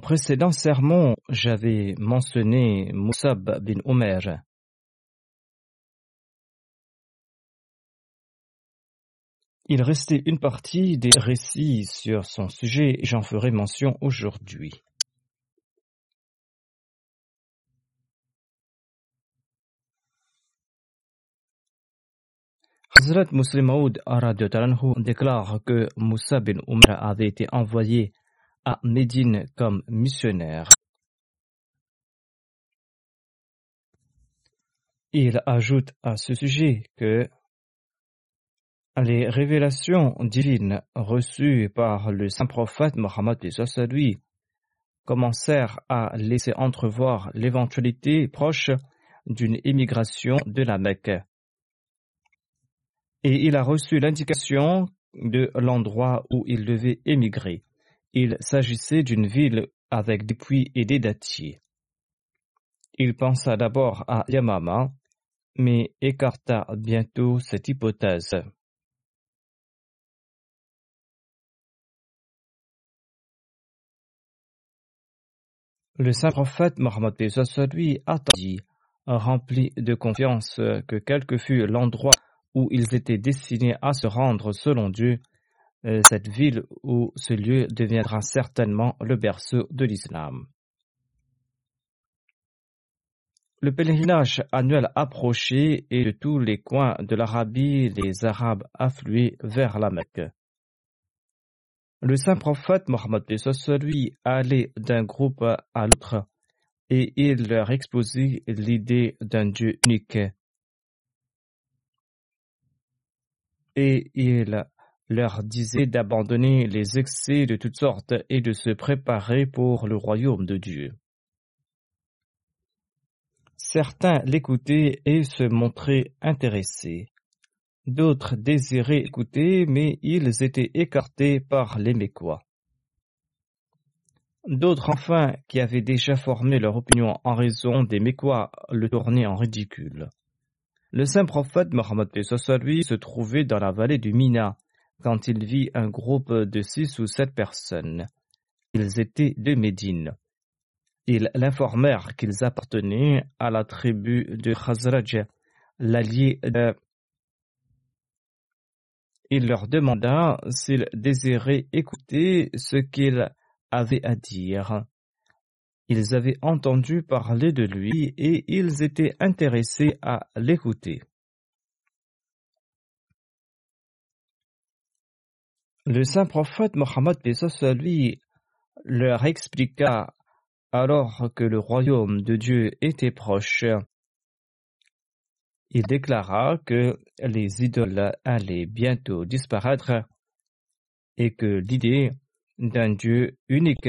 précédent sermon, j'avais mentionné Moussab bin Omer. Il restait une partie des récits sur son sujet et j'en ferai mention aujourd'hui. Hazrat Muslim Maud déclare que Moussa bin Umar avait été envoyé à Médine comme missionnaire. Il ajoute à ce sujet que les révélations divines reçues par le saint prophète Mohammed lui commencèrent à laisser entrevoir l'éventualité proche d'une émigration de la Mecque. Et il a reçu l'indication de l'endroit où il devait émigrer. Il s'agissait d'une ville avec des puits et des dattiers. Il pensa d'abord à Yamama, mais écarta bientôt cette hypothèse. Le saint prophète Mohammed lui attendit, rempli de confiance que quel que fût l'endroit où ils étaient destinés à se rendre selon Dieu, cette ville ou ce lieu deviendra certainement le berceau de l'islam. Le pèlerinage annuel approchait et de tous les coins de l'Arabie, les Arabes affluaient vers la Mecque. Le saint prophète Mohammed lui allait d'un groupe à l'autre et il leur exposait l'idée d'un Dieu unique. Et il leur disait d'abandonner les excès de toutes sortes et de se préparer pour le royaume de Dieu. Certains l'écoutaient et se montraient intéressés. D'autres désiraient écouter, mais ils étaient écartés par les Mécois. D'autres enfin, qui avaient déjà formé leur opinion en raison des Mécois, le tournaient en ridicule. Le saint prophète Mohammed lui se trouvait dans la vallée du Mina, quand il vit un groupe de six ou sept personnes. Ils étaient de Médine. Ils l'informèrent qu'ils appartenaient à la tribu de Khazraj, l'allié de... Il leur demanda s'ils désiraient écouter ce qu'il avait à dire. Ils avaient entendu parler de lui et ils étaient intéressés à l'écouter. Le saint prophète Mohammed lui leur expliqua alors que le royaume de Dieu était proche. Il déclara que les idoles allaient bientôt disparaître et que l'idée d'un Dieu unique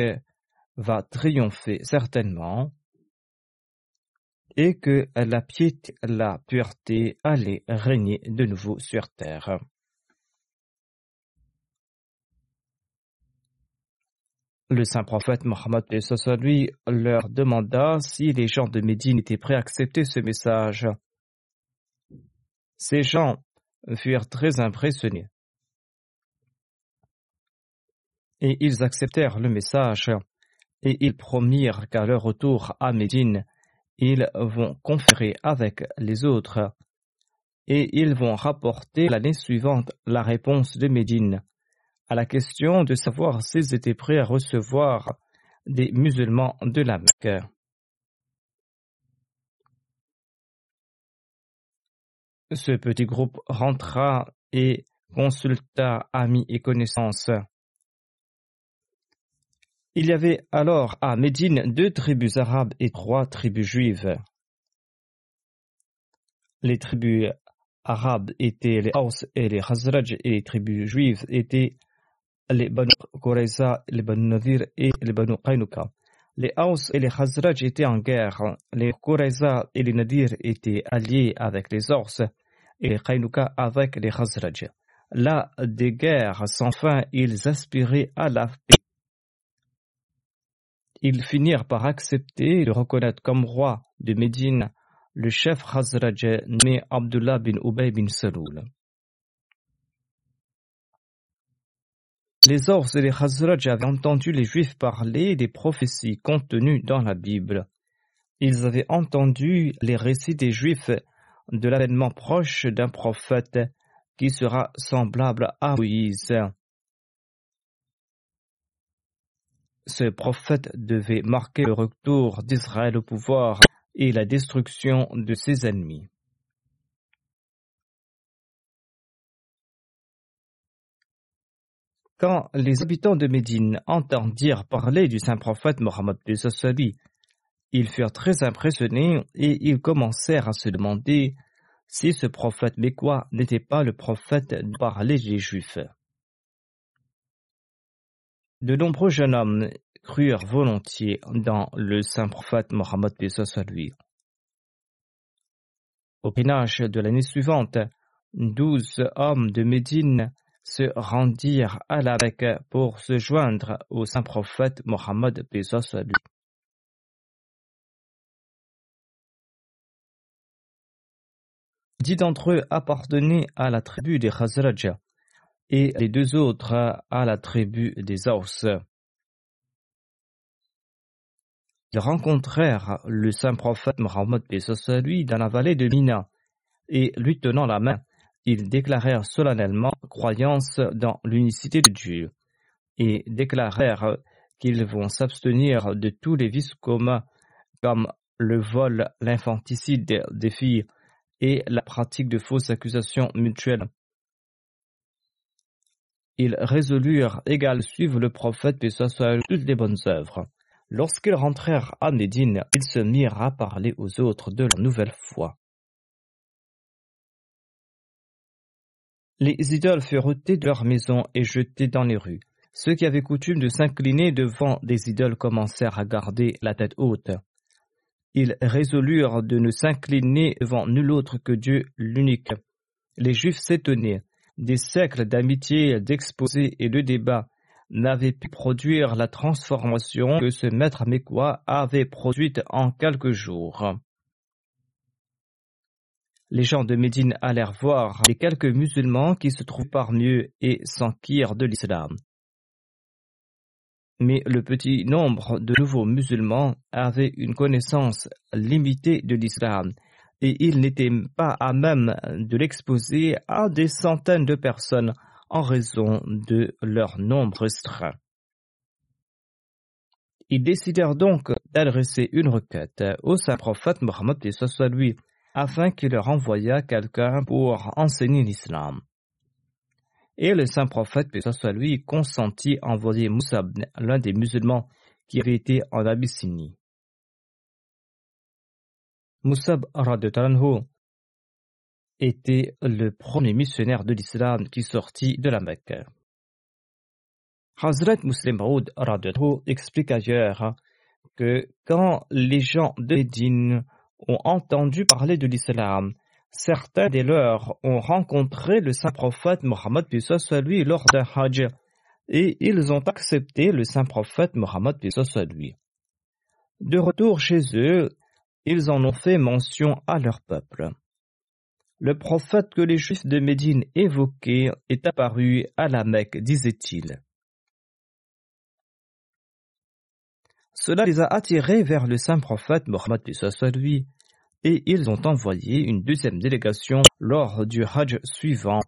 va triompher certainement et que la piété, la pureté allait régner de nouveau sur terre. Le saint prophète Mohammed lui leur demanda si les gens de Médine étaient prêts à accepter ce message. Ces gens furent très impressionnés. Et ils acceptèrent le message et ils promirent qu'à leur retour à Médine, ils vont conférer avec les autres et ils vont rapporter l'année suivante la réponse de Médine à la question de savoir s'ils étaient prêts à recevoir des musulmans de la Mecque. Ce petit groupe rentra et consulta amis et connaissances. Il y avait alors à Médine deux tribus arabes et trois tribus juives. Les tribus arabes étaient les Haus et les Khazraj et les tribus juives étaient les Banu les Banu Nadir et les Banu Qaynuka. Les Haus et les Khazraj étaient en guerre. Les Qurayza et les Nadir étaient alliés avec les Ors et les avec les Khazraj. Là, des guerres sans fin, ils aspiraient à la paix ils finirent par accepter de reconnaître comme roi de Médine le chef Khazraj nommé Abdullah bin Ubay bin Saloul. Les Ors et les Khazraj avaient entendu les Juifs parler des prophéties contenues dans la Bible. Ils avaient entendu les récits des Juifs de l'avènement proche d'un prophète qui sera semblable à Moïse. Ce prophète devait marquer le retour d'Israël au pouvoir et la destruction de ses ennemis. Quand les habitants de Médine entendirent parler du saint prophète Mohammed lui, ils furent très impressionnés et ils commencèrent à se demander si ce prophète mécois n'était pas le prophète de parler des Juifs. De nombreux jeunes hommes crurent volontiers dans le saint prophète Mohammed lui. Au pénage de l'année suivante, douze hommes de Médine se rendirent à la pour se joindre au saint prophète Mohammed lui. Dix d'entre eux appartenaient à la tribu des Khazraj et les deux autres à la tribu des Aus. Ils rencontrèrent le saint prophète Mohammed lui dans la vallée de Mina et lui tenant la main, ils déclarèrent solennellement croyance dans l'unicité de Dieu et déclarèrent qu'ils vont s'abstenir de tous les vices communs comme le vol, l'infanticide des filles et la pratique de fausses accusations mutuelles ils résolurent également suivre le prophète et soit toutes les bonnes œuvres. Lorsqu'ils rentrèrent à Médine, ils se mirent à parler aux autres de leur nouvelle foi. Les idoles furent ôtées de leur maison et jetées dans les rues. Ceux qui avaient coutume de s'incliner devant des idoles commencèrent à garder la tête haute. Ils résolurent de ne s'incliner devant nul autre que Dieu l'unique. Les Juifs s'étonnaient des siècles d'amitié, d'exposés et de débats n'avaient pu produire la transformation que ce maître mécois avait produite en quelques jours. Les gens de Médine allèrent voir les quelques musulmans qui se trouvent parmi eux et s'enquirent de l'islam. Mais le petit nombre de nouveaux musulmans avait une connaissance limitée de l'islam et il n'était pas à même de l'exposer à des centaines de personnes en raison de leur nombre restreint. Ils décidèrent donc d'adresser une requête au saint prophète Mohammed lui afin qu'il leur envoyât quelqu'un pour enseigner l'islam. Et le saint prophète lui consentit à envoyer Moussa, l'un des musulmans qui avait été en Abyssinie. Moussab Talanho était le premier missionnaire de l'islam qui sortit de la Mecque. Hazrat Muslim Maud explique ailleurs que quand les gens de Médine ont entendu parler de l'islam, certains des leurs ont rencontré le saint prophète Mohammed lui lors d'un hajj et ils ont accepté le saint prophète Mohammed lui. De retour chez eux, ils en ont fait mention à leur peuple. Le prophète que les Juifs de Médine évoquaient est apparu à la Mecque, disait-il. Cela les a attirés vers le saint prophète Mohammed lui et ils ont envoyé une deuxième délégation lors du Hajj suivant.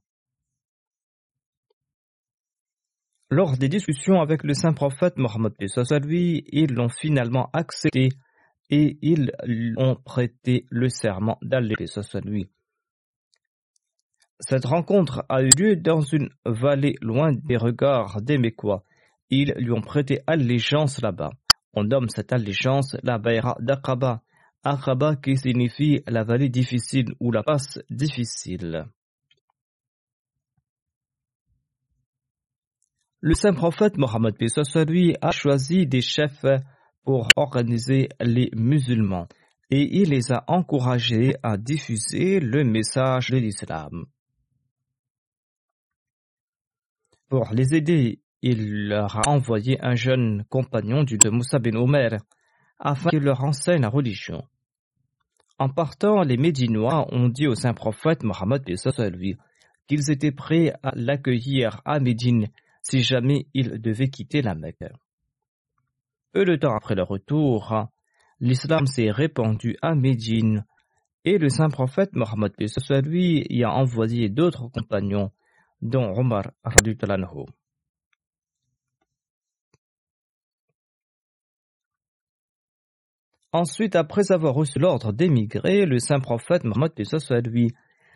Lors des discussions avec le saint prophète Mohammed lui, ils l'ont finalement accepté et ils ont prêté le serment d'aller lui. Cette rencontre a eu lieu dans une vallée loin des regards des Mécois. Ils lui ont prêté allégeance là-bas. On nomme cette allégeance la Bayra d'Aqaba, Aqaba qui signifie la vallée difficile ou la passe difficile. Le saint prophète Mohammed lui a choisi des chefs pour organiser les musulmans et il les a encouragés à diffuser le message de l'islam. Pour les aider, il leur a envoyé un jeune compagnon du de Moussa bin Omer afin qu'il leur enseigne la religion. En partant, les Médinois ont dit au saint prophète Mohammed qu'ils étaient prêts à l'accueillir à Médine si jamais il devait quitter la Mecque. Peu de temps après leur retour, l'islam s'est répandu à Médine et le saint prophète Mohammed y a envoyé d'autres compagnons, dont Omar Talanho. Ensuite, après avoir reçu l'ordre d'émigrer, le saint prophète Mohammed lui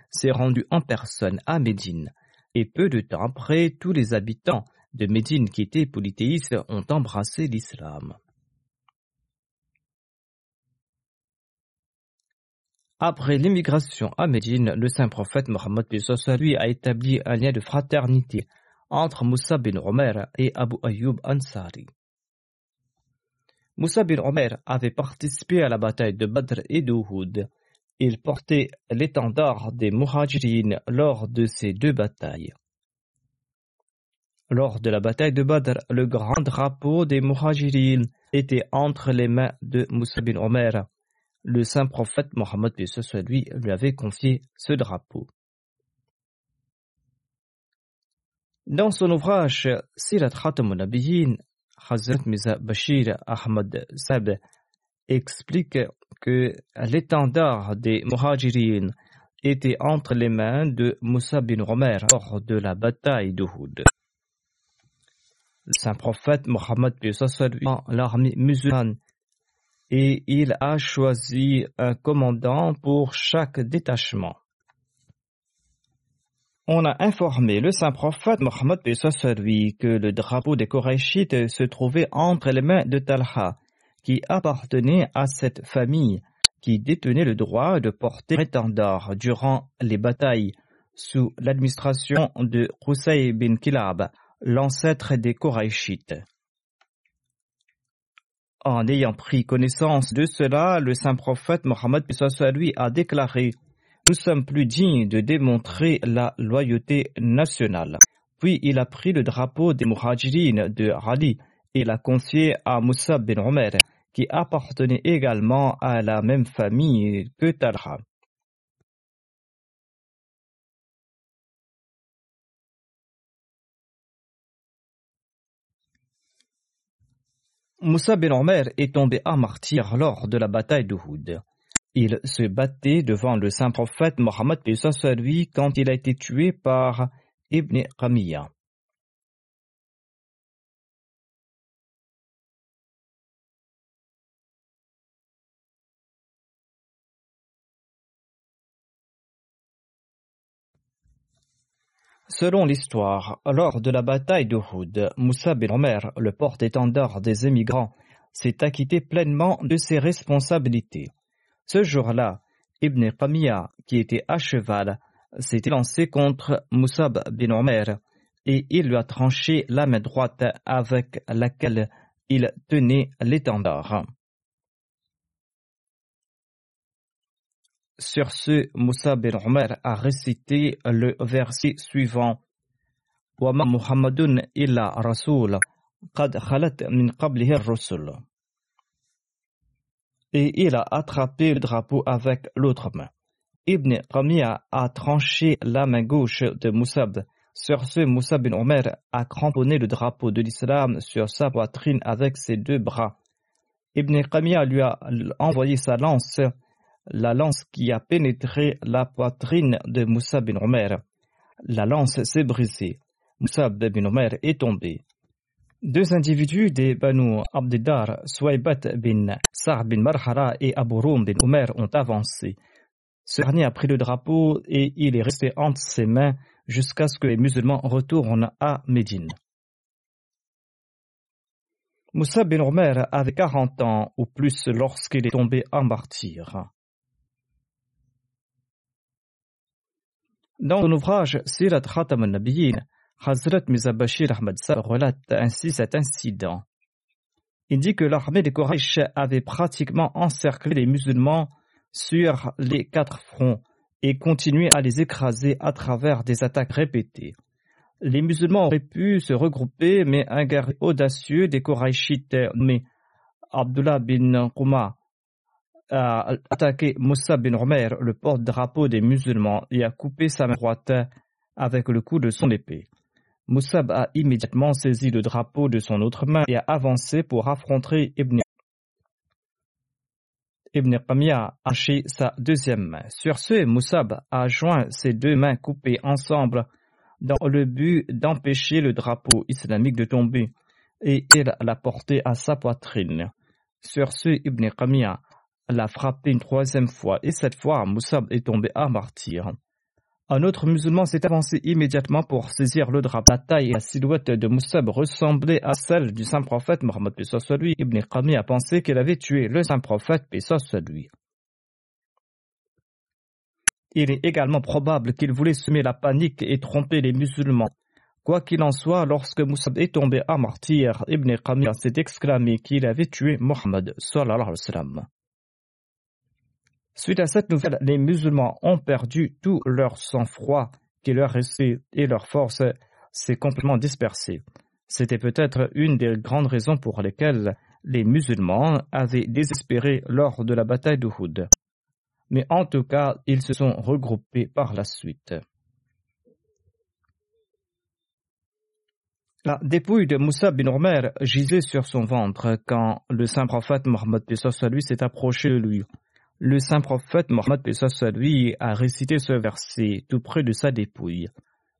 s'est rendu en personne à Médine. Et peu de temps après, tous les habitants de Médine qui étaient polythéistes ont embrassé l'islam. Après l'immigration à Médine, le saint prophète Mohammed lui a établi un lien de fraternité entre Moussa bin Omer et Abu Ayyub Ansari. Moussa bin Omer avait participé à la bataille de Badr et d'Uhud. Il portait l'étendard des Muhajirin lors de ces deux batailles. Lors de la bataille de Badr, le grand drapeau des Muhajirin était entre les mains de Moussa bin Omer. Le saint prophète Mohammed lui, lui avait confié ce drapeau. Dans son ouvrage Sirat Khatam Hazrat Mirza Bashir Ahmad Sab explique que l'étendard des Muhajirin était entre les mains de Moussa bin Omer lors de la bataille d'Uhud. Le saint prophète Mohammed l'armée musulmane et il a choisi un commandant pour chaque détachement on a informé le saint prophète Mohammed lui que le drapeau des Korachites se trouvait entre les mains de Talha, qui appartenait à cette famille qui détenait le droit de porter l'étendard durant les batailles sous l'administration de Qusay bin Kilab, l'ancêtre des Korachites. En ayant pris connaissance de cela, le saint prophète Mohammed lui a déclaré nous sommes plus dignes de démontrer la loyauté nationale. Puis il a pris le drapeau des Muhajirin de Ali et l'a confié à Moussa bin Omer, qui appartenait également à la même famille que Talha. Moussa bin Omer est tombé à martyr lors de la bataille d'Uhud. Il se battait devant le saint prophète Mohammed lui quand il a été tué par Ibn Qamiya. Selon l'histoire, lors de la bataille d'Uhud, Moussa bin Omer, le porte-étendard des émigrants, s'est acquitté pleinement de ses responsabilités. Ce jour-là, Ibn Qamiya, qui était à cheval, s'était lancé contre Moussa bin Omer et il lui a tranché la main droite avec laquelle il tenait l'étendard. Sur ce, Moussa bin Omer a récité le verset suivant. Muhammadun illa rasul, qad khalat min et il a attrapé le drapeau avec l'autre main. Ibn Qamiya a tranché la main gauche de Moussab. Sur ce, Moussab bin Omer a cramponné le drapeau de l'islam sur sa poitrine avec ses deux bras. Ibn Qamiya lui a envoyé sa lance, la lance qui a pénétré la poitrine de Moussab bin Omer. La lance s'est brisée. Moussab bin Omer est tombé. Deux individus des Banu Abdiddar, Swaybat bin Sa'd bin Marhara et Abu Rum bin Omer ont avancé. Ce dernier a pris le drapeau et il est resté entre ses mains jusqu'à ce que les musulmans retournent à Médine. Moussa bin Omer avait 40 ans ou plus lorsqu'il est tombé en martyr. Dans son ouvrage Sirat Khatam al-Nabiyyin, Hazrat Mizabashir Ahmad Sa relate ainsi cet incident. Il dit que l'armée des Quraysh avait pratiquement encerclé les musulmans sur les quatre fronts et continué à les écraser à travers des attaques répétées. Les musulmans auraient pu se regrouper, mais un guerrier audacieux des Qurayshites nommé Abdullah bin Quma a attaqué Moussa bin Omer, le porte-drapeau des musulmans, et a coupé sa main droite avec le coup de son épée. Moussab a immédiatement saisi le drapeau de son autre main et a avancé pour affronter Ibn Ibn Qamiya a haché sa deuxième main. Sur ce, Moussab a joint ses deux mains coupées ensemble dans le but d'empêcher le drapeau islamique de tomber et il l'a porté à sa poitrine. Sur ce, Ibn Qamiya l'a frappé une troisième fois et cette fois, Moussab est tombé à martyr. Un autre musulman s'est avancé immédiatement pour saisir le drapeau. La taille et la silhouette de Moussab ressemblaient à celle du saint prophète Mohammed lui. Ibn Qami a pensé qu'il avait tué le saint prophète lui. Il est également probable qu'il voulait semer la panique et tromper les musulmans. Quoi qu'il en soit, lorsque Moussab est tombé à martyr, Ibn Qami s'est exclamé qu'il avait tué Mohammed sallallahu. Suite à cette nouvelle, les musulmans ont perdu tout leur sang-froid qui leur restait et leur force s'est complètement dispersée. C'était peut-être une des grandes raisons pour lesquelles les musulmans avaient désespéré lors de la bataille d'Uhud. Mais en tout cas, ils se sont regroupés par la suite. La dépouille de Moussa bin Omer gisait sur son ventre quand le saint prophète Mohammed lui s'est approché de lui. Le saint prophète Mohammed lui a récité ce verset tout près de sa dépouille.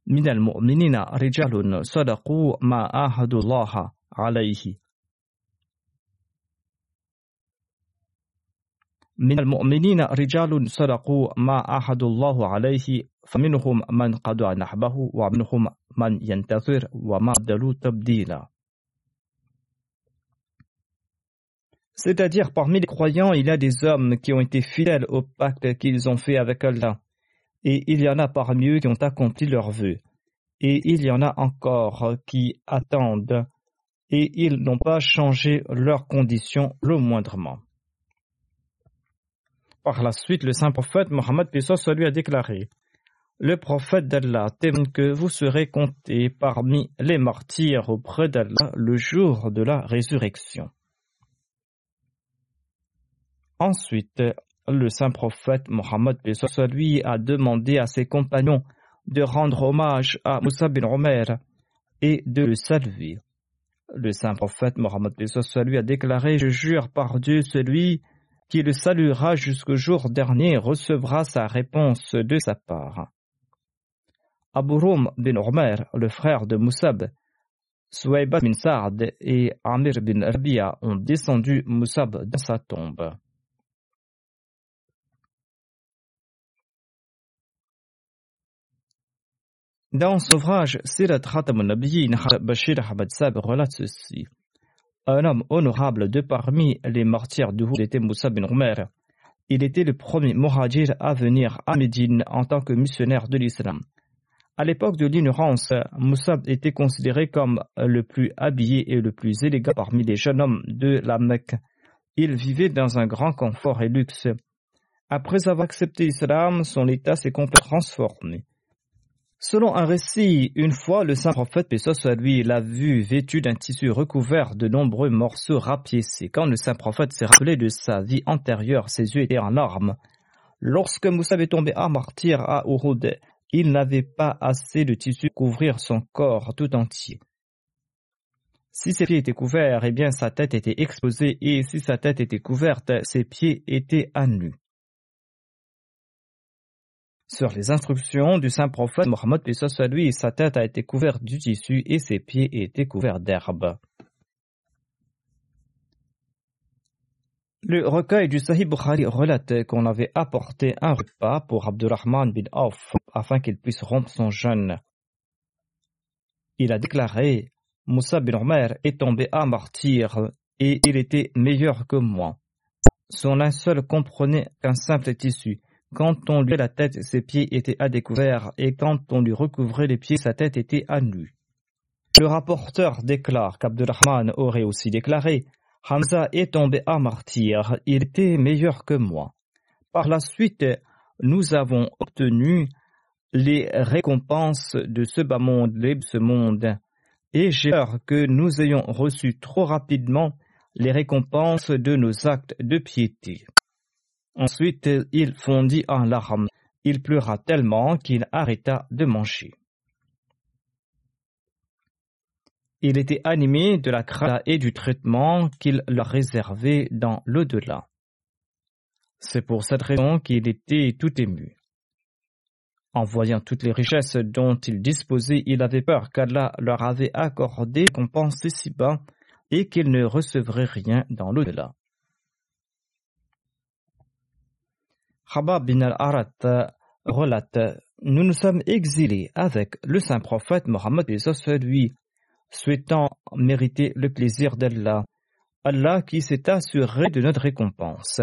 من المؤمنين رجال صدقوا ما عاهدوا الله عليه من المؤمنين رجال صدقوا ما عاهدوا الله عليه فمنهم من قضى نحبه ومنهم من ينتظر وما بدلوا تبديلا C'est-à-dire, parmi les croyants, il y a des hommes qui ont été fidèles au pacte qu'ils ont fait avec Allah. Et il y en a parmi eux qui ont accompli leurs vœux. Et il y en a encore qui attendent. Et ils n'ont pas changé leurs conditions le moindrement. Par la suite, le saint prophète Mohammed Pesos lui a déclaré Le prophète d'Allah témoigne que vous serez comptés parmi les martyrs auprès d'Allah le jour de la résurrection. Ensuite, le saint prophète Mohammed lui a demandé à ses compagnons de rendre hommage à Moussa bin Omer et de le saluer. Le saint prophète Mohammed lui a déclaré Je jure par Dieu, celui qui le saluera jusqu'au jour dernier recevra sa réponse de sa part. Abu Rum bin Omer, le frère de Moussab, Suwayba bin Sa'd et Amir bin Rabia ont descendu Moussab dans sa tombe. Dans son ouvrage Sirat Bashir Ahmad Sab relate ceci. Un homme honorable de parmi les martyrs de Houd était Moussa bin Omer. Il était le premier Mohajir à venir à Médine en tant que missionnaire de l'islam. À l'époque de l'ignorance, Moussa était considéré comme le plus habillé et le plus élégant parmi les jeunes hommes de la Mecque. Il vivait dans un grand confort et luxe. Après avoir accepté l'islam, son état s'est complètement transformé. Selon un récit, une fois le saint prophète, paix soit lui, l'a vu vêtu d'un tissu recouvert de nombreux morceaux rapiécés. Quand le saint prophète s'est rappelé de sa vie antérieure, ses yeux étaient en larmes. Lorsque Moussa est tombé à martyr à Uhud, il n'avait pas assez de tissu pour couvrir son corps tout entier. Si ses pieds étaient couverts, eh bien sa tête était exposée, et si sa tête était couverte, ses pieds étaient à nu. Sur les instructions du saint prophète Mohammed lui, sa tête a été couverte du tissu et ses pieds étaient couverts d'herbe. Le recueil du Sahih Bukhari relate qu'on avait apporté un repas pour Abdurrahman bin Auf afin qu'il puisse rompre son jeûne. Il a déclaré Moussa bin Omer est tombé à martyr et il était meilleur que moi. Son linceul comprenait qu'un simple tissu quand on lui la tête, ses pieds étaient à découvert, et quand on lui recouvrait les pieds, sa tête était à nu. Le rapporteur déclare qu'Abdurrahman aurait aussi déclaré Hamza est tombé à martyr, il était meilleur que moi. Par la suite, nous avons obtenu les récompenses de ce bas monde, ce monde, et j'ai peur que nous ayons reçu trop rapidement les récompenses de nos actes de piété. Ensuite, il fondit en larmes. Il pleura tellement qu'il arrêta de manger. Il était animé de la crainte et du traitement qu'il leur réservait dans l'au-delà. C'est pour cette raison qu'il était tout ému. En voyant toutes les richesses dont il disposait, il avait peur qu'Allah leur avait accordé qu'on pense si bas et qu'ils ne recevraient rien dans l'au-delà. Khabab bin al-Arat relate Nous nous sommes exilés avec le saint prophète Mohammed lui, souhaitant mériter le plaisir d'Allah, Allah qui s'est assuré de notre récompense.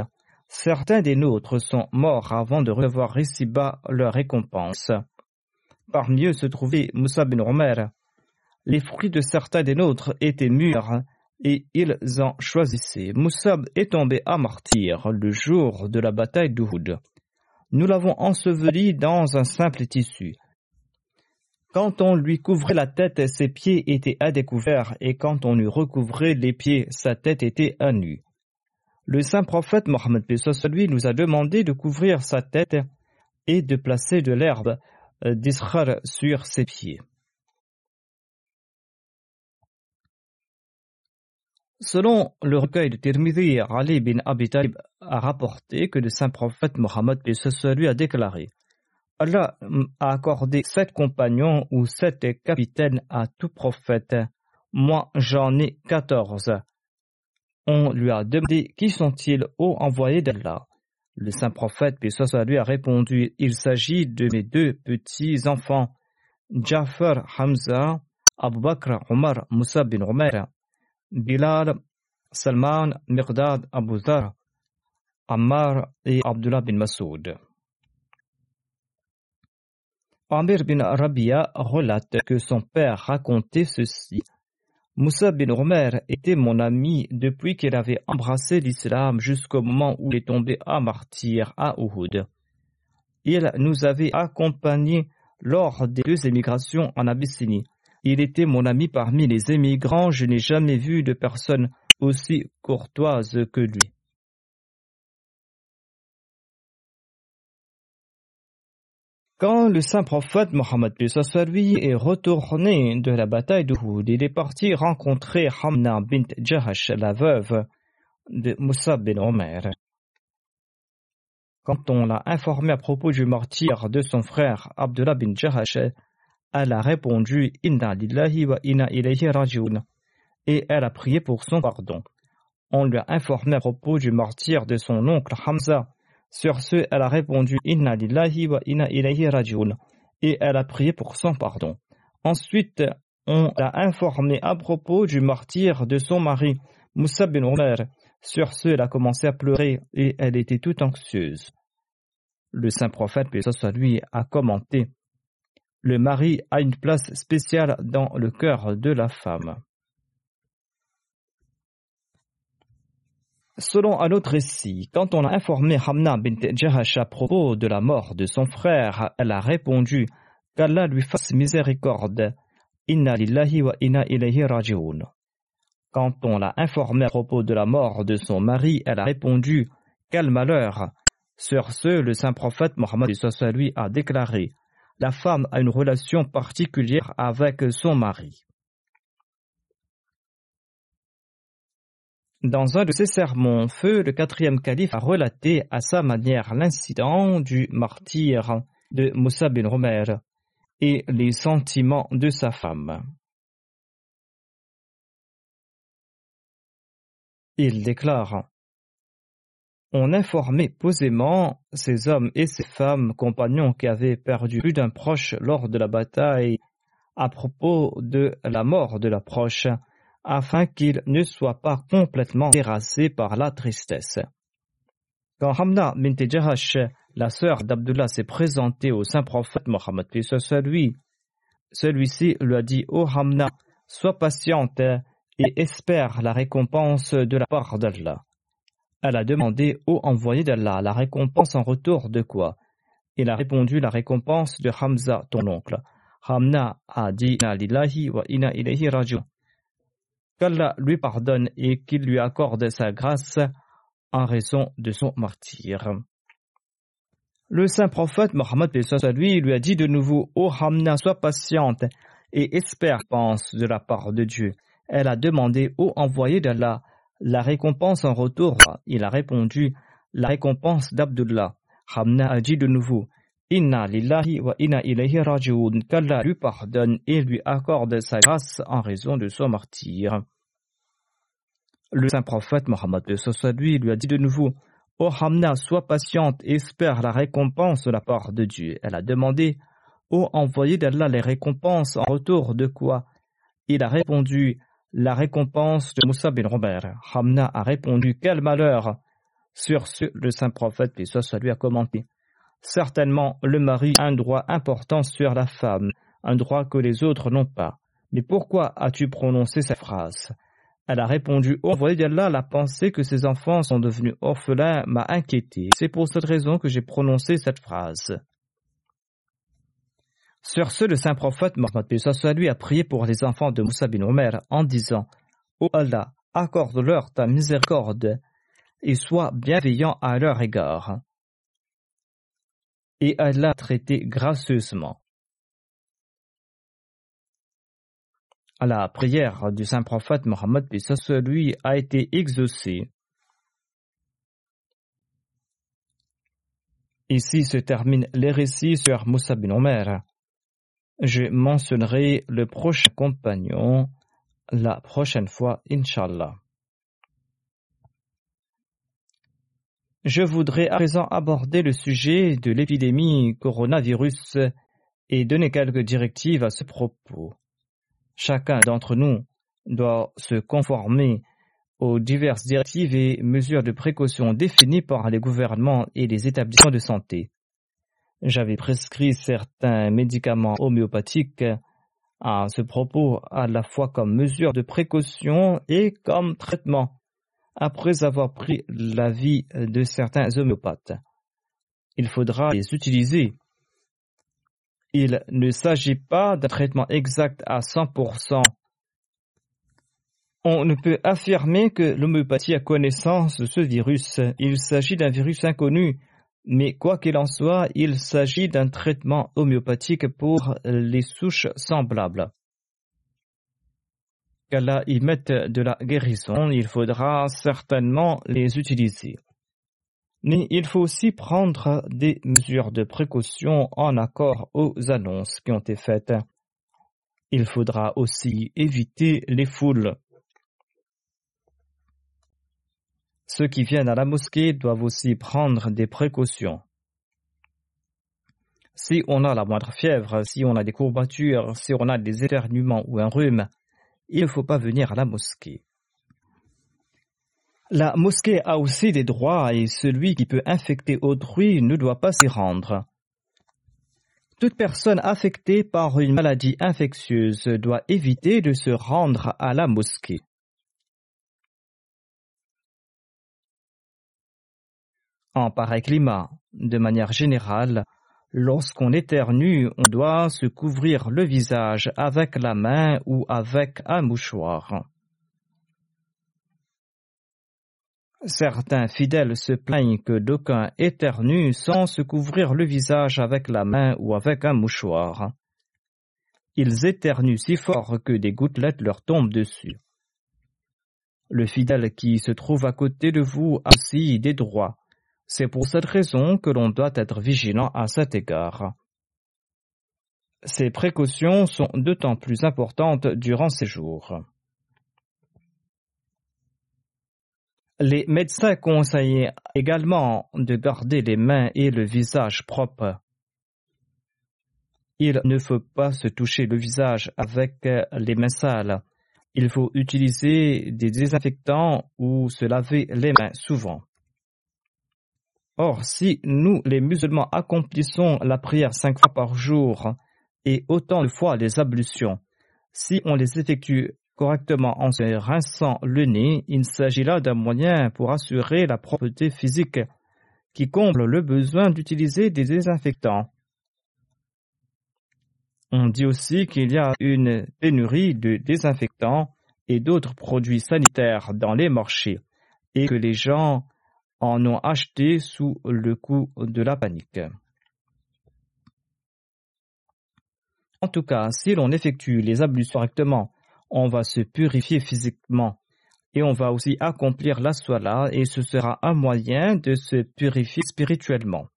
Certains des nôtres sont morts avant de recevoir ici-bas leur récompense. Parmi eux se trouvait Moussa bin Omer. Les fruits de certains des nôtres étaient mûrs et ils en choisissaient. Moussab est tombé à martyr le jour de la bataille d'Uhud. Nous l'avons enseveli dans un simple tissu. Quand on lui couvrait la tête, ses pieds étaient à découvert, et quand on lui recouvrait les pieds, sa tête était à nu. Le saint prophète Mohammed lui nous a demandé de couvrir sa tête et de placer de l'herbe euh, d'Israël sur ses pieds. Selon le recueil de Tirmidhi, Ali bin Abi Talib a rapporté que le saint prophète Mohammed lui a déclaré Allah a accordé sept compagnons ou sept capitaines à tout prophète. Moi, j'en ai quatorze. On lui a demandé qui sont-ils ô envoyés d'Allah? Le saint prophète, puis lui, a répondu Il s'agit de mes deux petits enfants, Jafar Hamza, Abu Bakr Omar Moussa bin Omer. Bilal, Salman, Mirdad, Abu Ammar et Abdullah bin Masoud. Amir bin Rabia relate que son père racontait ceci. Moussa bin Omer était mon ami depuis qu'il avait embrassé l'islam jusqu'au moment où il est tombé à martyr à Uhud. Il nous avait accompagnés lors des deux émigrations en Abyssinie. Il était mon ami parmi les émigrants, je n'ai jamais vu de personne aussi courtoise que lui. Quand le saint prophète Mohammed lui est retourné de la bataille d'Uhud, il est parti rencontrer Hamna bint Jahash, la veuve de Moussa bin Omer. Quand on l'a informé à propos du martyr de son frère Abdullah bin Jahash, elle a répondu Inna lillahi wa inna ilayhi rajiun et elle a prié pour son pardon. On lui a informé à propos du martyr de son oncle Hamza. Sur ce, elle a répondu Inna lillahi wa inna ilayhi et elle a prié pour son pardon. Ensuite, on l'a informé à propos du martyr de son mari, Moussa bin Omer. Sur ce, elle a commencé à pleurer et elle était toute anxieuse. Le saint prophète, lui, a commenté le mari a une place spéciale dans le cœur de la femme. Selon un autre récit, quand on a informé Hamna bint Jahash à propos de la mort de son frère, elle a répondu qu'Allah lui fasse miséricorde. Inna lillahi wa inna ilayhi raji'un. Quand on l'a informé à propos de la mort de son mari, elle a répondu Quel malheur Sur ce, le saint prophète Mohammed lui a déclaré La femme a une relation particulière avec son mari. Dans un de ses sermons, Feu, le quatrième calife, a relaté à sa manière l'incident du martyr de Moussa bin Romer et les sentiments de sa femme. Il déclare On informait posément ces hommes et ces femmes compagnons qui avaient perdu plus d'un proche lors de la bataille à propos de la mort de l'approche afin qu'il ne soit pas complètement terrassé par la tristesse. Quand Hamna bint la sœur d'Abdullah, s'est présentée au saint prophète Mohammed, lui, celui-ci lui a dit Ô Hamna, sois patiente et espère la récompense de la part d'Allah. Elle a demandé Ô envoyé d'Allah, la récompense en retour de quoi? Il a répondu La récompense de Hamza, ton oncle. Hamna a dit lillahi wa inna ilayhi qu'Allah lui pardonne et qu'il lui accorde sa grâce en raison de son martyr. Le saint prophète Mohammed lui lui a dit de nouveau Ô Hamna, sois patiente et espère pense de la part de Dieu. Elle a demandé Ô envoyé d'Allah la récompense en retour. Il a répondu La récompense d'Abdullah. Hamna a dit de nouveau Inna lillahi wa inna ilayhi raji'un, qu'Allah lui pardonne et lui accorde sa grâce en raison de son martyr. Le saint prophète Mohammed lui lui a dit de nouveau Ô Hamna, sois patiente espère la récompense de la part de Dieu. Elle a demandé Ô envoyé d'Allah les récompenses en retour de quoi? Il a répondu La récompense de Moussa bin Robert. Hamna a répondu Quel malheur Sur ce, le saint prophète, lui a commenté Certainement, le mari a un droit important sur la femme, un droit que les autres n'ont pas. Mais pourquoi as-tu prononcé cette phrase? Elle a répondu Au envoyé d'Allah, la pensée que ses enfants sont devenus orphelins m'a inquiété. C'est pour cette raison que j'ai prononcé cette phrase. Sur ce, le saint prophète Mohammed lui a prié pour les enfants de Moussa bin Omer en disant Ô Allah, accorde-leur ta miséricorde et sois bienveillant à leur égard et Allah traité gracieusement. La prière du saint prophète Mohammed lui a été exaucée. Ici se terminent les récits sur Moussa bin Omer. Je mentionnerai le prochain compagnon la prochaine fois, Inshallah. Je voudrais à présent aborder le sujet de l'épidémie coronavirus et donner quelques directives à ce propos. Chacun d'entre nous doit se conformer aux diverses directives et mesures de précaution définies par les gouvernements et les établissements de santé. J'avais prescrit certains médicaments homéopathiques à ce propos à la fois comme mesure de précaution et comme traitement après avoir pris l'avis de certains homéopathes. Il faudra les utiliser. Il ne s'agit pas d'un traitement exact à 100%. On ne peut affirmer que l'homéopathie a connaissance de ce virus. Il s'agit d'un virus inconnu, mais quoi qu'il en soit, il s'agit d'un traitement homéopathique pour les souches semblables qu'Allah y mette de la guérison, il faudra certainement les utiliser. Mais il faut aussi prendre des mesures de précaution en accord aux annonces qui ont été faites. Il faudra aussi éviter les foules. Ceux qui viennent à la mosquée doivent aussi prendre des précautions. Si on a la moindre fièvre, si on a des courbatures, si on a des éternuements ou un rhume, il ne faut pas venir à la mosquée. La mosquée a aussi des droits et celui qui peut infecter autrui ne doit pas s'y rendre. Toute personne affectée par une maladie infectieuse doit éviter de se rendre à la mosquée. En pareil climat, de manière générale, Lorsqu'on éternue, on doit se couvrir le visage avec la main ou avec un mouchoir. Certains fidèles se plaignent que d'aucuns éternuent sans se couvrir le visage avec la main ou avec un mouchoir. Ils éternuent si fort que des gouttelettes leur tombent dessus. Le fidèle qui se trouve à côté de vous a aussi des droits. C'est pour cette raison que l'on doit être vigilant à cet égard. Ces précautions sont d'autant plus importantes durant ces jours. Les médecins conseillent également de garder les mains et le visage propres. Il ne faut pas se toucher le visage avec les mains sales. Il faut utiliser des désinfectants ou se laver les mains souvent. Or, si nous, les musulmans, accomplissons la prière cinq fois par jour et autant de fois les ablutions, si on les effectue correctement en se rinçant le nez, il s'agit là d'un moyen pour assurer la propreté physique qui comble le besoin d'utiliser des désinfectants. On dit aussi qu'il y a une pénurie de désinfectants et d'autres produits sanitaires dans les marchés et que les gens en ont acheté sous le coup de la panique. En tout cas, si l'on effectue les abus correctement on va se purifier physiquement et on va aussi accomplir la soie et ce sera un moyen de se purifier spirituellement.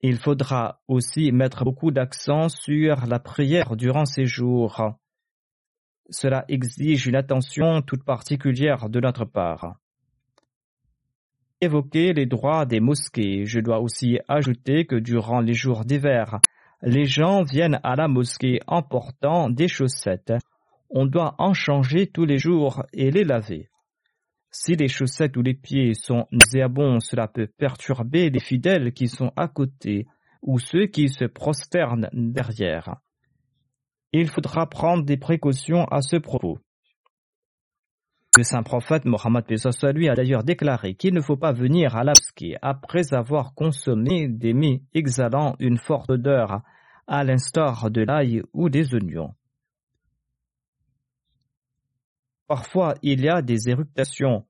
Il faudra aussi mettre beaucoup d'accent sur la prière durant ces jours. Cela exige une attention toute particulière de notre part. Évoquer les droits des mosquées, je dois aussi ajouter que durant les jours d'hiver, les gens viennent à la mosquée en portant des chaussettes on doit en changer tous les jours et les laver. Si les chaussettes ou les pieds sont nauséabonds, cela peut perturber les fidèles qui sont à côté ou ceux qui se prosternent derrière. Il faudra prendre des précautions à ce propos. Le saint prophète Mohammed lui a d'ailleurs déclaré qu'il ne faut pas venir à la après avoir consommé des mets exhalant une forte odeur, à l'instar de l'ail ou des oignons. Parfois, il y a des éruptations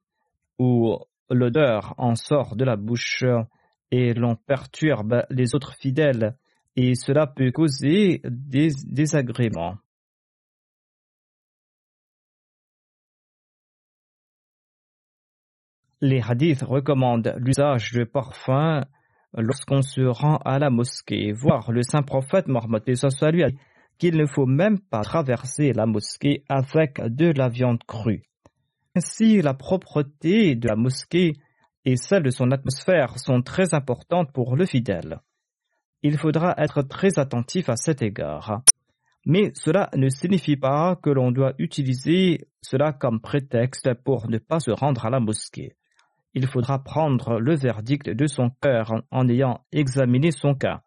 où l'odeur en sort de la bouche et l'on perturbe les autres fidèles et cela peut causer des désagréments. Les hadiths recommandent l'usage de parfums lorsqu'on se rend à la mosquée. Voir le saint prophète Mohammed lui a qu'il ne faut même pas traverser la mosquée avec de la viande crue. Ainsi, la propreté de la mosquée et celle de son atmosphère sont très importantes pour le fidèle. Il faudra être très attentif à cet égard. Mais cela ne signifie pas que l'on doit utiliser cela comme prétexte pour ne pas se rendre à la mosquée. Il faudra prendre le verdict de son cœur en ayant examiné son cas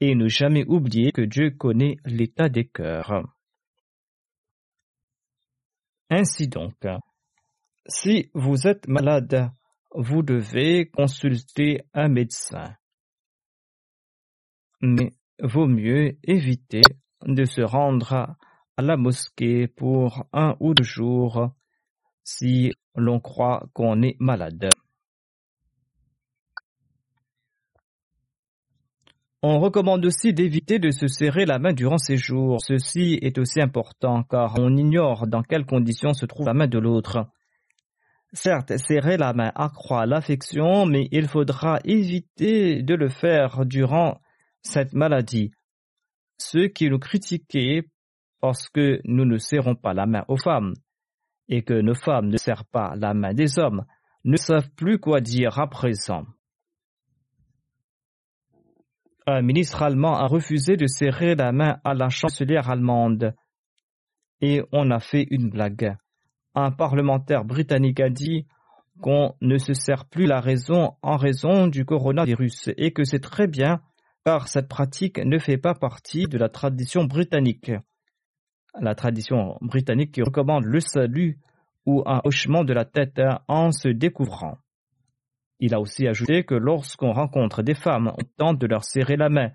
et ne jamais oublier que Dieu connaît l'état des cœurs. Ainsi donc, si vous êtes malade, vous devez consulter un médecin. Mais vaut mieux éviter de se rendre à la mosquée pour un ou deux jours si l'on croit qu'on est malade. On recommande aussi d'éviter de se serrer la main durant ces jours. Ceci est aussi important car on ignore dans quelles conditions se trouve la main de l'autre. Certes, serrer la main accroît l'affection, mais il faudra éviter de le faire durant cette maladie. Ceux qui nous critiquaient parce que nous ne serrons pas la main aux femmes et que nos femmes ne serrent pas la main des hommes ne savent plus quoi dire à présent un ministre allemand a refusé de serrer la main à la chancelière allemande. Et on a fait une blague. Un parlementaire britannique a dit qu'on ne se sert plus la raison en raison du coronavirus et que c'est très bien car cette pratique ne fait pas partie de la tradition britannique. La tradition britannique qui recommande le salut ou un hochement de la tête en se découvrant. Il a aussi ajouté que lorsqu'on rencontre des femmes, on tente de leur serrer la main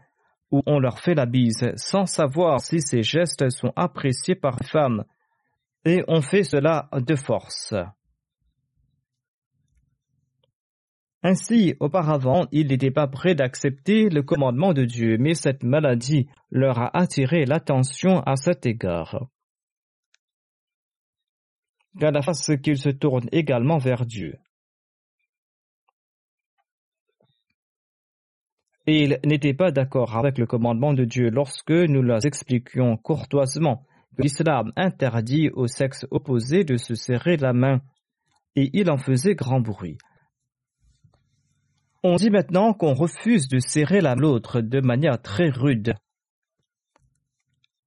ou on leur fait la bise sans savoir si ces gestes sont appréciés par les femmes, et on fait cela de force. Ainsi, auparavant, ils n'étaient pas prêts d'accepter le commandement de Dieu, mais cette maladie leur a attiré l'attention à cet égard. La face qu'ils se tournent également vers Dieu. Et ils n'étaient pas d'accord avec le commandement de Dieu lorsque nous leur expliquions courtoisement que l'islam interdit au sexe opposé de se serrer la main, et il en faisait grand bruit. On dit maintenant qu'on refuse de serrer l'un l'autre de manière très rude.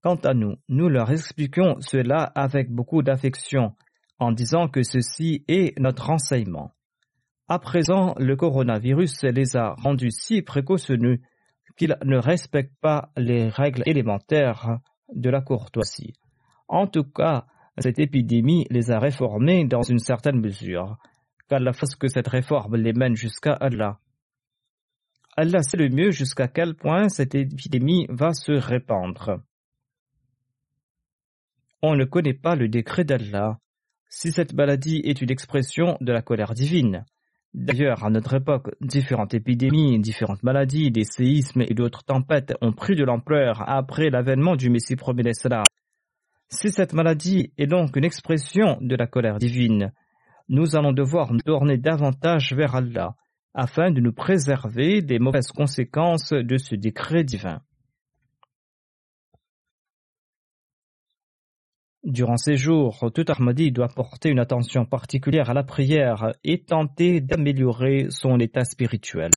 Quant à nous, nous leur expliquons cela avec beaucoup d'affection, en disant que ceci est notre enseignement. À présent, le coronavirus les a rendus si précautionneux qu'ils ne respectent pas les règles élémentaires de la courtoisie. En tout cas, cette épidémie les a réformés dans une certaine mesure, qu'Allah fasse que cette réforme les mène jusqu'à Allah. Allah sait le mieux jusqu'à quel point cette épidémie va se répandre. On ne connaît pas le décret d'Allah. Si cette maladie est une expression de la colère divine, D'ailleurs, à notre époque, différentes épidémies, différentes maladies, des séismes et d'autres tempêtes ont pris de l'ampleur après l'avènement du Messie premier Si cette maladie est donc une expression de la colère divine, nous allons devoir nous tourner davantage vers Allah afin de nous préserver des mauvaises conséquences de ce décret divin. Durant ces jours, tout Ahmadi doit porter une attention particulière à la prière et tenter d'améliorer son état spirituel.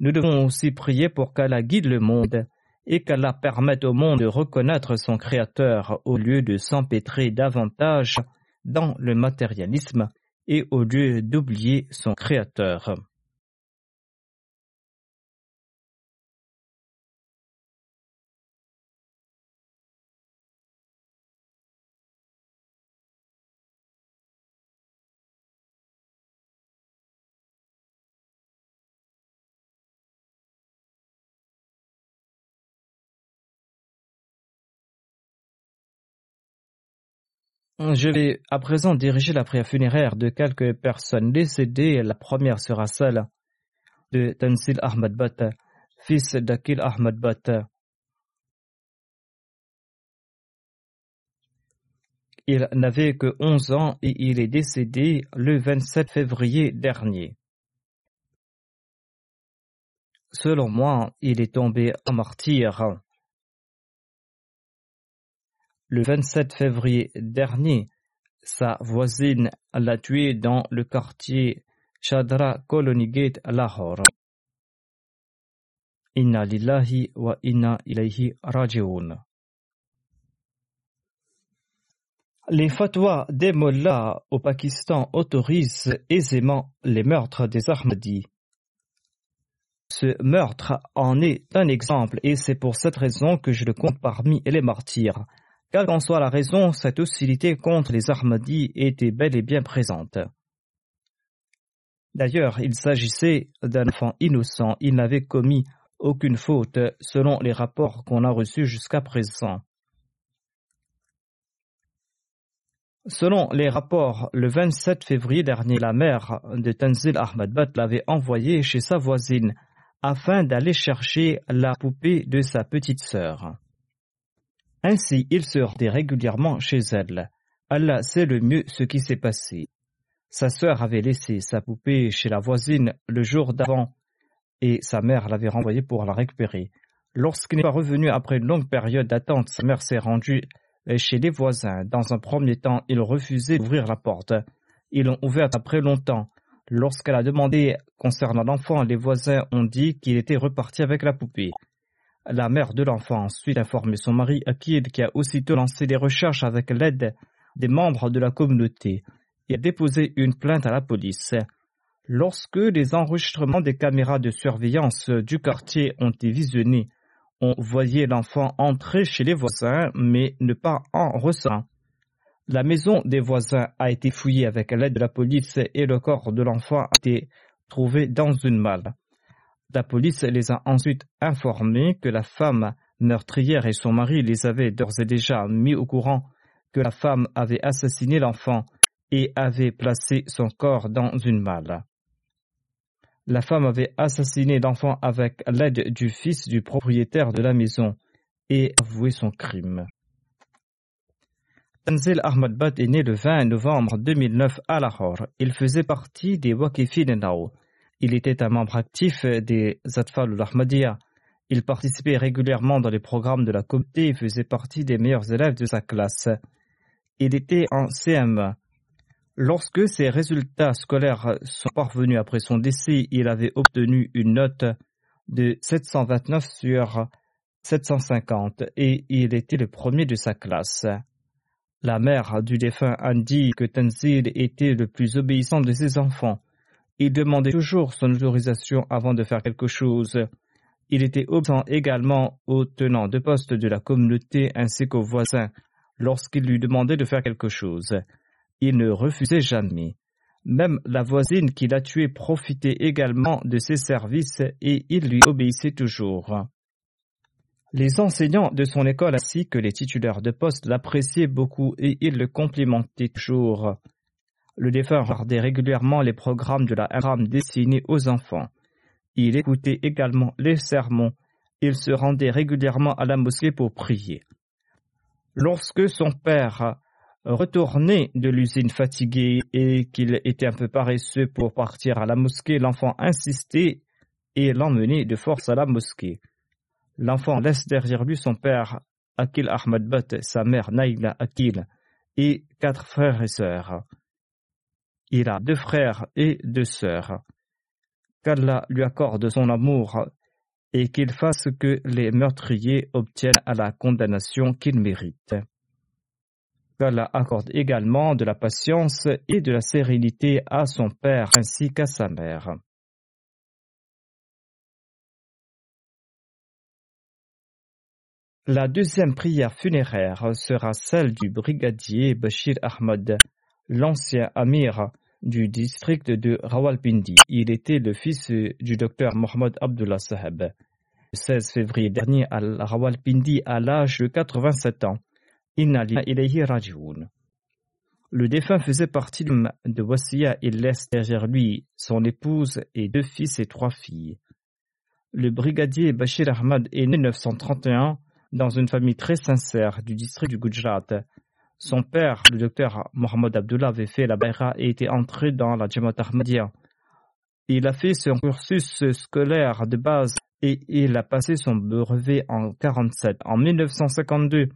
Nous devons aussi prier pour qu'Allah guide le monde et qu'Allah permette au monde de reconnaître son Créateur au lieu de s'empêtrer davantage dans le matérialisme et au lieu d'oublier son Créateur. Je vais à présent diriger la prière funéraire de quelques personnes décédées. La première sera celle de Tansil Ahmad Bata, fils d'Akil Ahmad Bata. Il n'avait que 11 ans et il est décédé le 27 février dernier. Selon moi, il est tombé en martyr le 27 février dernier, sa voisine l'a tué dans le quartier Chadra Colony Gate à Lahore. Inna lillahi wa inna ilayhi raji'un. Les fatwas des mollahs au Pakistan autorisent aisément les meurtres des Ahmadis. Ce meurtre en est un exemple et c'est pour cette raison que je le compte parmi les martyrs. Quelle qu'en soit la raison, cette hostilité contre les Ahmadis était bel et bien présente. D'ailleurs, il s'agissait d'un enfant innocent, il n'avait commis aucune faute selon les rapports qu'on a reçus jusqu'à présent. Selon les rapports, le 27 février dernier, la mère de Tanzil Ahmad Bat l'avait envoyé chez sa voisine afin d'aller chercher la poupée de sa petite sœur. Ainsi, il se rendait régulièrement chez elle. Allah sait le mieux ce qui s'est passé. Sa sœur avait laissé sa poupée chez la voisine le jour d'avant et sa mère l'avait renvoyée pour la récupérer. Lorsqu'il n'est pas revenu après une longue période d'attente, sa mère s'est rendue chez les voisins. Dans un premier temps, ils refusaient d'ouvrir la porte. Ils l'ont ouverte après longtemps. Lorsqu'elle a demandé concernant l'enfant, les voisins ont dit qu'il était reparti avec la poupée. La mère de l'enfant a ensuite informé son mari Akid qui a aussitôt lancé des recherches avec l'aide des membres de la communauté et a déposé une plainte à la police. Lorsque les enregistrements des caméras de surveillance du quartier ont été visionnés, on voyait l'enfant entrer chez les voisins mais ne pas en ressent. La maison des voisins a été fouillée avec l'aide de la police et le corps de l'enfant a été trouvés dans une malle. La police les a ensuite informés que la femme meurtrière et son mari les avaient d'ores et déjà mis au courant que la femme avait assassiné l'enfant et avait placé son corps dans une malle. La femme avait assassiné l'enfant avec l'aide du fils du propriétaire de la maison et avoué son crime. Tanzil Ahmad est né le 20 novembre 2009 à Lahore. Il faisait partie des Wakifin Nao. Il était un membre actif des Zatfal al-Ahmadiyya. Il participait régulièrement dans les programmes de la communauté et faisait partie des meilleurs élèves de sa classe. Il était en CM. Lorsque ses résultats scolaires sont parvenus après son décès, il avait obtenu une note de 729 sur 750 et il était le premier de sa classe. La mère du défunt indique que Tenzil était le plus obéissant de ses enfants. Il demandait toujours son autorisation avant de faire quelque chose. Il était obéissant également aux tenants de poste de la communauté ainsi qu'aux voisins lorsqu'il lui demandait de faire quelque chose. Il ne refusait jamais. Même la voisine qui l'a tué profitait également de ses services et il lui obéissait toujours. Les enseignants de son école ainsi que les titulaires de poste l'appréciaient beaucoup et ils le complimentaient toujours. Le défunt regardait régulièrement les programmes de la haram destinés aux enfants. Il écoutait également les sermons. Il se rendait régulièrement à la mosquée pour prier. Lorsque son père retournait de l'usine fatigué et qu'il était un peu paresseux pour partir à la mosquée, l'enfant insistait et l'emmenait de force à la mosquée. L'enfant laisse derrière lui son père Akil Ahmad Bat, sa mère Naïla Akil et quatre frères et sœurs. Il a deux frères et deux sœurs. Qu'Allah lui accorde son amour et qu'il fasse que les meurtriers obtiennent à la condamnation qu'ils méritent. Qu'Allah accorde également de la patience et de la sérénité à son père ainsi qu'à sa mère. La deuxième prière funéraire sera celle du brigadier Bashir Ahmad, l'ancien amir du district de Rawalpindi. Il était le fils du docteur Mohamed Abdullah Saheb. Le 16 février dernier à Rawalpindi à l'âge de 87 ans. Le défunt faisait partie de Wasiya et laisse derrière lui son épouse et deux fils et trois filles. Le brigadier Bashir Ahmad est né en 1931 dans une famille très sincère du district du Gujarat. Son père, le docteur Mohamed Abdullah, avait fait la Bayra et était entré dans la Jamaat Ahmadiyya. Il a fait son cursus scolaire de base et il a passé son brevet en 1947. En 1952,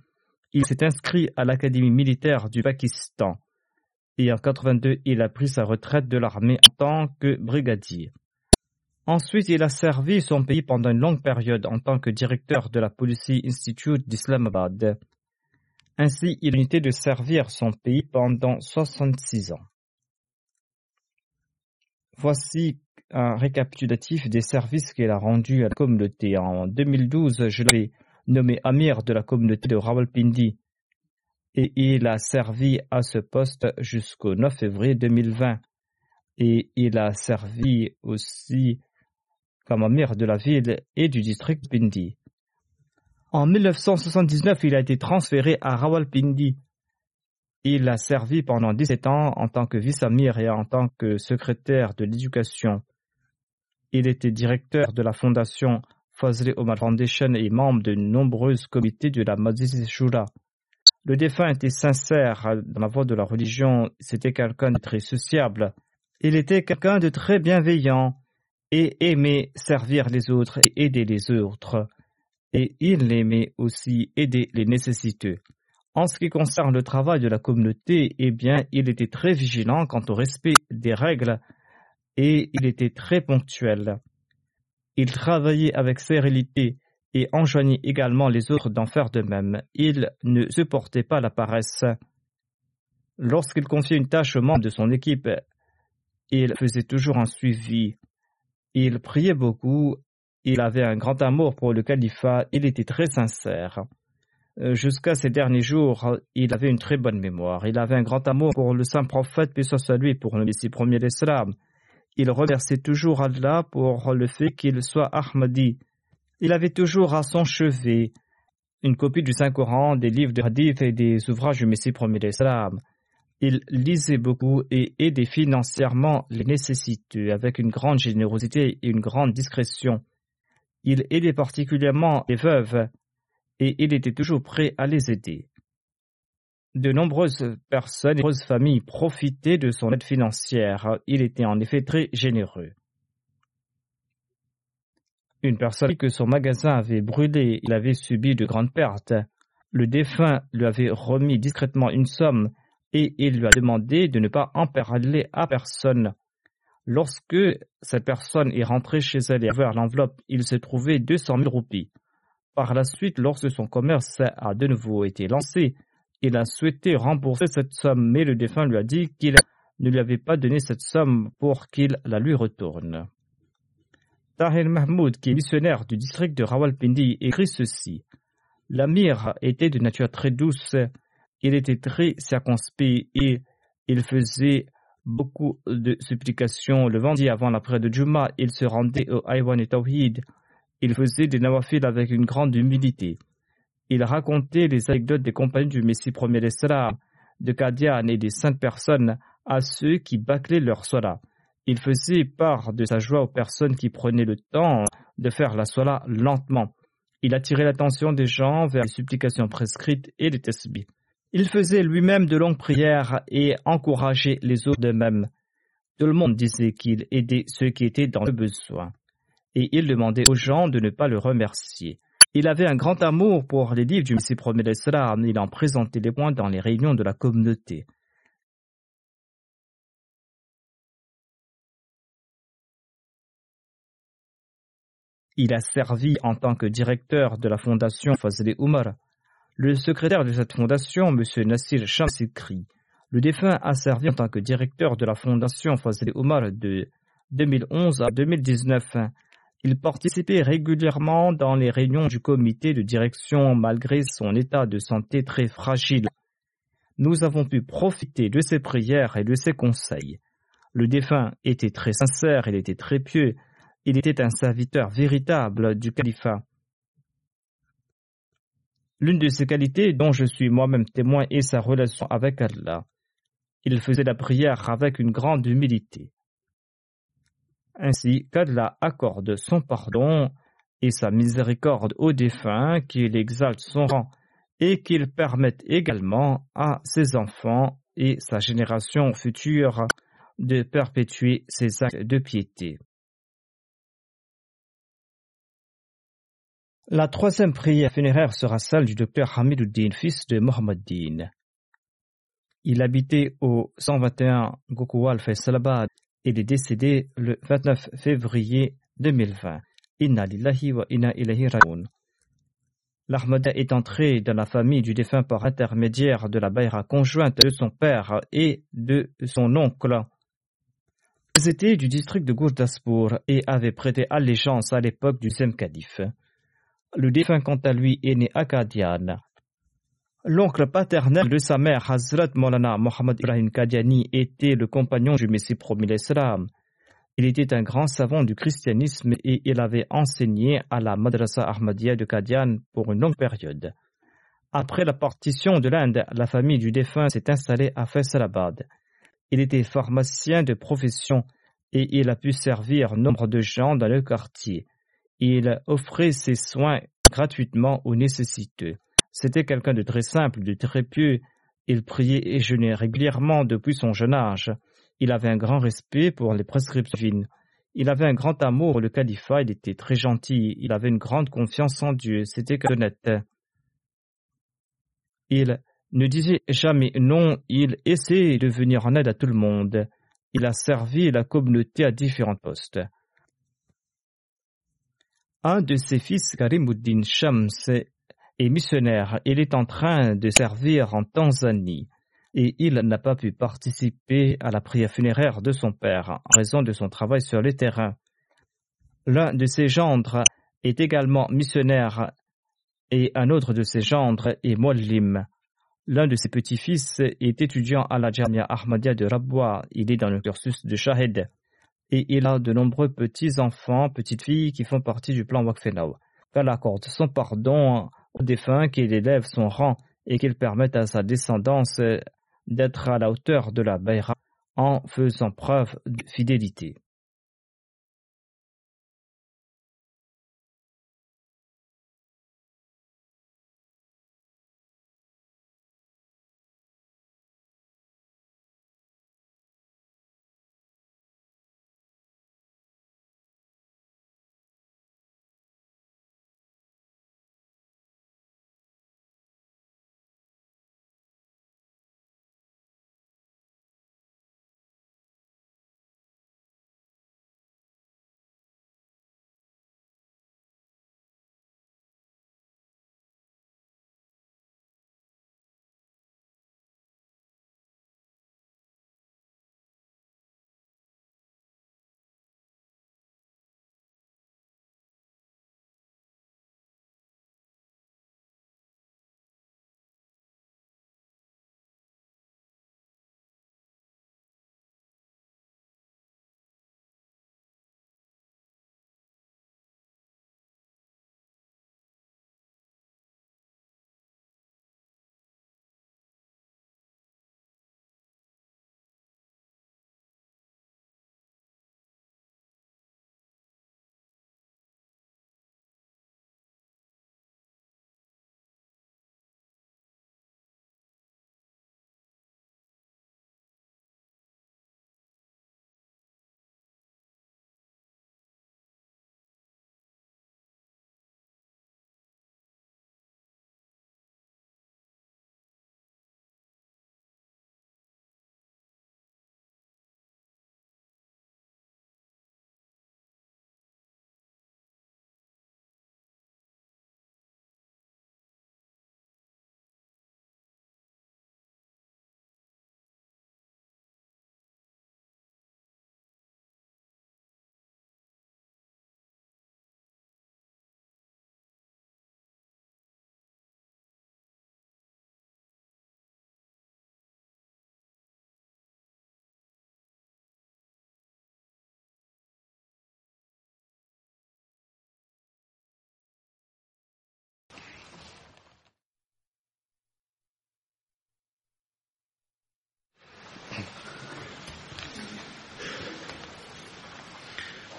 il s'est inscrit à l'Académie militaire du Pakistan et en 1982, il a pris sa retraite de l'armée en tant que brigadier. Ensuite, il a servi son pays pendant une longue période en tant que directeur de la Policy Institute d'Islamabad. Ainsi, il a été de servir son pays pendant 66 ans. Voici un récapitulatif des services qu'il a rendus à la communauté. En 2012, je l'ai nommé Amir de la communauté de Rawalpindi et il a servi à ce poste jusqu'au 9 février 2020. Et il a servi aussi comme amir de la ville et du district Pindi. En 1979, il a été transféré à Rawalpindi. Il a servi pendant 17 ans en tant que vice-amir et en tant que secrétaire de l'éducation. Il était directeur de la fondation Fazli Omar Foundation et membre de nombreux comités de la Majlis. Le défunt était sincère dans la voie de la religion, c'était quelqu'un de très sociable. Il était quelqu'un de très bienveillant et aimait servir les autres et aider les autres. Et il aimait aussi aider les nécessiteux. En ce qui concerne le travail de la communauté, eh bien, il était très vigilant quant au respect des règles et il était très ponctuel. Il travaillait avec sérénité et enjoignait également les autres d'en faire de même. Il ne supportait pas la paresse. Lorsqu'il confiait une tâche aux membres de son équipe, il faisait toujours un suivi. Il priait beaucoup, il avait un grand amour pour le califat, il était très sincère. Euh, jusqu'à ces derniers jours, il avait une très bonne mémoire. Il avait un grand amour pour le saint prophète, puis soit lui, pour le Messie premier d'Islam. Il remerciait toujours Allah pour le fait qu'il soit Ahmadi. Il avait toujours à son chevet une copie du Saint-Coran, des livres de Hadith et des ouvrages du Messie premier d'Islam. Il lisait beaucoup et aidait financièrement les nécessiteux avec une grande générosité et une grande discrétion. Il aidait particulièrement les veuves et il était toujours prêt à les aider. De nombreuses personnes et de nombreuses familles profitaient de son aide financière. Il était en effet très généreux. Une personne dit que son magasin avait brûlé, il avait subi de grandes pertes. Le défunt lui avait remis discrètement une somme et il lui a demandé de ne pas en parler à personne. Lorsque cette personne est rentrée chez elle et a ouvert l'enveloppe, il se trouvait 200 000 roupies. Par la suite, lorsque son commerce a de nouveau été lancé, il a souhaité rembourser cette somme, mais le défunt lui a dit qu'il ne lui avait pas donné cette somme pour qu'il la lui retourne. Tahir Mahmoud, qui est missionnaire du district de Rawalpindi, écrit ceci. L'amir était de nature très douce il était très circonspect et il faisait beaucoup de supplications. Le vendredi avant la prière de Juma, il se rendait au Aywan et Tawhid. Il faisait des nawafil avec une grande humilité. Il racontait les anecdotes des compagnons du Messie premier de Kadian et des saintes personnes à ceux qui bâclaient leur sola. Il faisait part de sa joie aux personnes qui prenaient le temps de faire la sola lentement. Il attirait l'attention des gens vers les supplications prescrites et les tasbih. Il faisait lui-même de longues prières et encourageait les autres de même. Tout le monde disait qu'il aidait ceux qui étaient dans le besoin. Et il demandait aux gens de ne pas le remercier. Il avait un grand amour pour les livres du Messie premier d'Islam. Il en présentait les points dans les réunions de la communauté. Il a servi en tant que directeur de la fondation Fazli Umar. Le secrétaire de cette fondation, M. Nassir Shamsikri, le défunt a servi en tant que directeur de la fondation Fazli Omar de 2011 à 2019. Il participait régulièrement dans les réunions du comité de direction malgré son état de santé très fragile. Nous avons pu profiter de ses prières et de ses conseils. Le défunt était très sincère, il était très pieux, il était un serviteur véritable du califat. L'une de ses qualités dont je suis moi-même témoin est sa relation avec Allah. Il faisait la prière avec une grande humilité. Ainsi qu'Allah accorde son pardon et sa miséricorde aux défunts, qu'il exalte son rang et qu'il permette également à ses enfants et sa génération future de perpétuer ses actes de piété. La troisième prière funéraire sera celle du docteur Hamiduddin, fils de Mohammeddin. Il habitait au 121 Gokuwal Faisalabad et est décédé le 29 février 2020. Inna lillahi wa inna ilahi L'Ahmada est entré dans la famille du défunt par intermédiaire de la baïra conjointe de son père et de son oncle. Ils étaient du district de Gourdaspur et avaient prêté allégeance à l'époque du Zem Kadif. Le défunt, quant à lui, est né à Qadian. L'oncle paternel de sa mère, Hazrat Maulana Mohammed Ibrahim Qadiani, était le compagnon du Messie promis l'Islam. Il était un grand savant du christianisme et il avait enseigné à la Madrasa Ahmadiyya de Qadian pour une longue période. Après la partition de l'Inde, la famille du défunt s'est installée à Faisalabad. Il était pharmacien de profession et il a pu servir nombre de gens dans le quartier. Il offrait ses soins gratuitement aux nécessiteux. C'était quelqu'un de très simple, de très pieux. Il priait et jeûnait régulièrement depuis son jeune âge. Il avait un grand respect pour les prescriptions divines. Il avait un grand amour pour le califat, il était très gentil, il avait une grande confiance en Dieu, c'était honnête. Il ne disait jamais non, il essayait de venir en aide à tout le monde. Il a servi la communauté à différents postes. Un de ses fils, Karimuddin Shams, est missionnaire. Il est en train de servir en Tanzanie et il n'a pas pu participer à la prière funéraire de son père en raison de son travail sur le terrain. L'un de ses gendres est également missionnaire et un autre de ses gendres est Mollim. L'un de ses petits-fils est étudiant à la Jamia Ahmadiyya de Rabwa. Il est dans le cursus de Shahid. Et il a de nombreux petits-enfants, petites-filles qui font partie du plan Wakfenao. Qu'Allah accorde son pardon au défunt, qu'il élève son rang et qu'il permette à sa descendance d'être à la hauteur de la Bayra en faisant preuve de fidélité.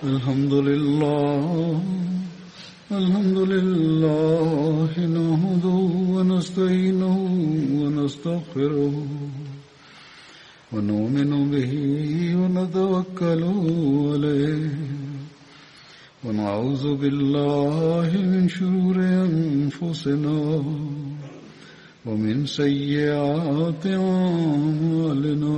الحمد لله الحمد لله نحمده ونستعينه ونستغفره ونؤمن به ونتوكل عليه ونعوذ بالله من شرور أنفسنا ومن سيئات أعمالنا.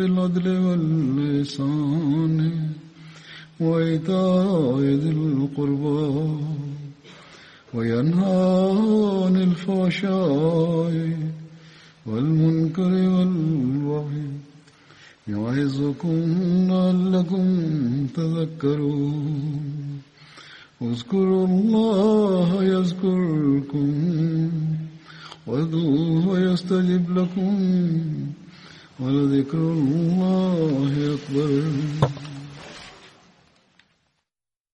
بالعدل واللسان وإيتاء ذي القربى وينهى عن الفحشاء والمنكر والبغي يعظكم لعلكم تذكرون اذكروا الله يذكركم وادعوه يستجب لكم ولذكر الله أكبر